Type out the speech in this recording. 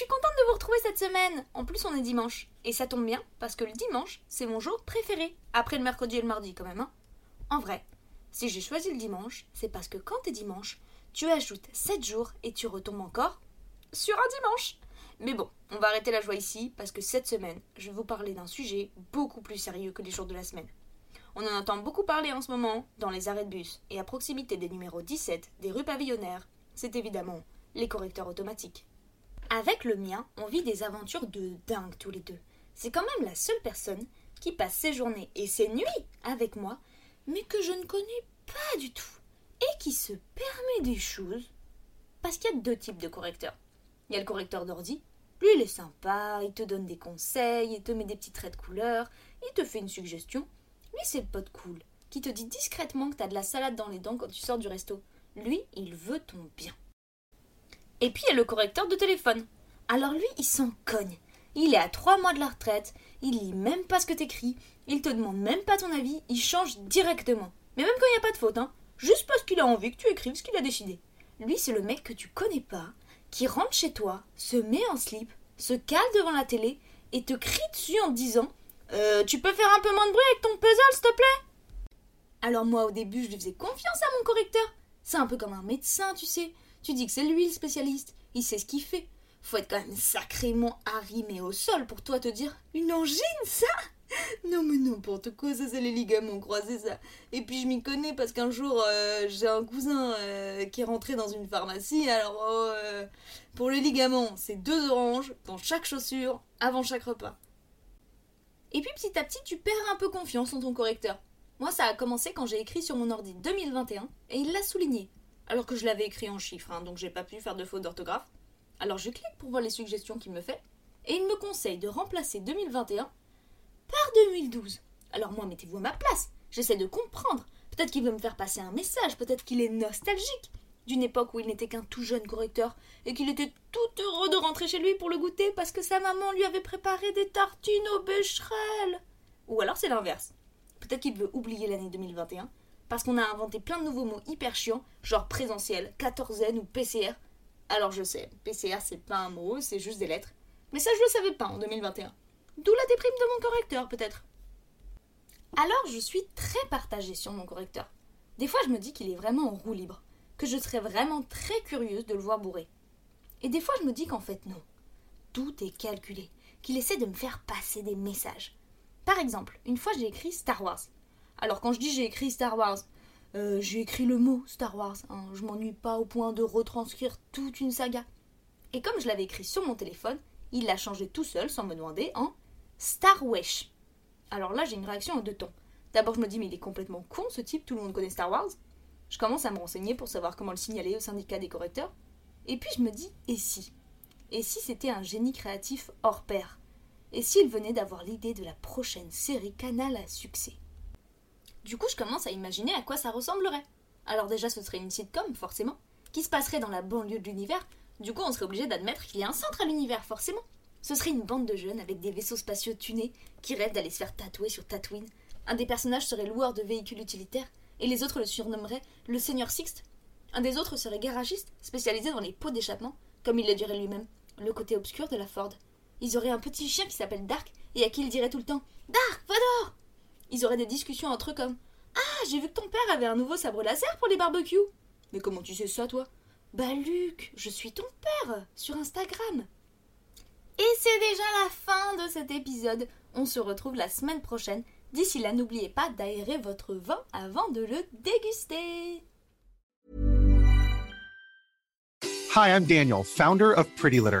Suis contente de vous retrouver cette semaine En plus, on est dimanche. Et ça tombe bien, parce que le dimanche, c'est mon jour préféré. Après le mercredi et le mardi, quand même. Hein. En vrai, si j'ai choisi le dimanche, c'est parce que quand t'es dimanche, tu ajoutes 7 jours et tu retombes encore sur un dimanche. Mais bon, on va arrêter la joie ici, parce que cette semaine, je vais vous parler d'un sujet beaucoup plus sérieux que les jours de la semaine. On en entend beaucoup parler en ce moment, dans les arrêts de bus, et à proximité des numéros 17 des rues pavillonnaires. C'est évidemment les correcteurs automatiques. Avec le mien, on vit des aventures de dingue tous les deux. C'est quand même la seule personne qui passe ses journées et ses nuits avec moi, mais que je ne connais pas du tout. Et qui se permet des choses. Parce qu'il y a deux types de correcteurs. Il y a le correcteur d'ordi. Lui, il est sympa, il te donne des conseils, il te met des petits traits de couleur, il te fait une suggestion. Lui, c'est le pote cool, qui te dit discrètement que t'as de la salade dans les dents quand tu sors du resto. Lui, il veut ton bien. Et puis il y a le correcteur de téléphone. Alors lui, il s'en cogne. Il est à trois mois de la retraite, il lit même pas ce que t'écris, il te demande même pas ton avis, il change directement. Mais même quand il n'y a pas de faute, hein. Juste parce qu'il a envie que tu écrives ce qu'il a décidé. Lui, c'est le mec que tu connais pas, qui rentre chez toi, se met en slip, se cale devant la télé et te crie dessus en disant euh, Tu peux faire un peu moins de bruit avec ton puzzle, s'il te plaît? Alors moi, au début, je lui faisais confiance à mon correcteur. C'est un peu comme un médecin, tu sais. Tu dis que c'est lui le spécialiste, il sait ce qu'il fait. Faut être quand même sacrément arrimé au sol pour toi te dire Une angine, ça? Non, mais n'importe quoi, ça c'est les ligaments croisés, ça. Et puis je m'y connais parce qu'un jour euh, j'ai un cousin euh, qui est rentré dans une pharmacie, alors oh, euh, pour les ligaments, c'est deux oranges dans chaque chaussure avant chaque repas. Et puis petit à petit, tu perds un peu confiance en ton correcteur. Moi, ça a commencé quand j'ai écrit sur mon ordi 2021 et il l'a souligné alors que je l'avais écrit en chiffres, hein, donc j'ai pas pu faire de faute d'orthographe. Alors je clique pour voir les suggestions qu'il me fait, et il me conseille de remplacer 2021 par 2012. Alors moi, mettez-vous à ma place, j'essaie de comprendre. Peut-être qu'il veut me faire passer un message, peut-être qu'il est nostalgique d'une époque où il n'était qu'un tout jeune correcteur et qu'il était tout heureux de rentrer chez lui pour le goûter parce que sa maman lui avait préparé des tartines au bécherel. Ou alors c'est l'inverse. Peut-être qu'il veut oublier l'année 2021 parce qu'on a inventé plein de nouveaux mots hyper chiants, genre présentiel, 14N ou PCR. Alors je sais, PCR c'est pas un mot, c'est juste des lettres. Mais ça je le savais pas en 2021. D'où la déprime de mon correcteur peut-être. Alors je suis très partagée sur mon correcteur. Des fois je me dis qu'il est vraiment en roue libre, que je serais vraiment très curieuse de le voir bourrer. Et des fois je me dis qu'en fait non. Tout est calculé, qu'il essaie de me faire passer des messages. Par exemple, une fois j'ai écrit Star Wars. Alors quand je dis j'ai écrit Star Wars, euh, j'ai écrit le mot Star Wars. Hein. Je m'ennuie pas au point de retranscrire toute une saga. Et comme je l'avais écrit sur mon téléphone, il l'a changé tout seul sans me demander en Star Wesh. Alors là j'ai une réaction en deux temps. D'abord je me dis mais il est complètement con ce type, tout le monde connaît Star Wars. Je commence à me renseigner pour savoir comment le signaler au syndicat des correcteurs. Et puis je me dis et si? Et si c'était un génie créatif hors pair? Et s'il venait d'avoir l'idée de la prochaine série Canal à succès? Du coup, je commence à imaginer à quoi ça ressemblerait. Alors déjà, ce serait une sitcom, forcément, qui se passerait dans la banlieue de l'univers. Du coup, on serait obligé d'admettre qu'il y a un centre à l'univers, forcément. Ce serait une bande de jeunes avec des vaisseaux spatiaux tunés qui rêvent d'aller se faire tatouer sur Tatooine. Un des personnages serait loueur de véhicules utilitaires et les autres le surnommeraient le Seigneur Sixte. Un des autres serait garagiste, spécialisé dans les pots d'échappement, comme il le dirait lui-même, le côté obscur de la Ford. Ils auraient un petit chien qui s'appelle Dark et à qui il dirait tout le temps Dark, va dehors Ils auraient des discussions entre eux comme Ah, j'ai vu que ton père avait un nouveau sabre laser pour les barbecues. Mais comment tu sais ça, toi? Bah, Luc, je suis ton père sur Instagram. Et c'est déjà la fin de cet épisode. On se retrouve la semaine prochaine. D'ici là, n'oubliez pas d'aérer votre vin avant de le déguster. Hi, I'm Daniel, founder of Pretty Litter.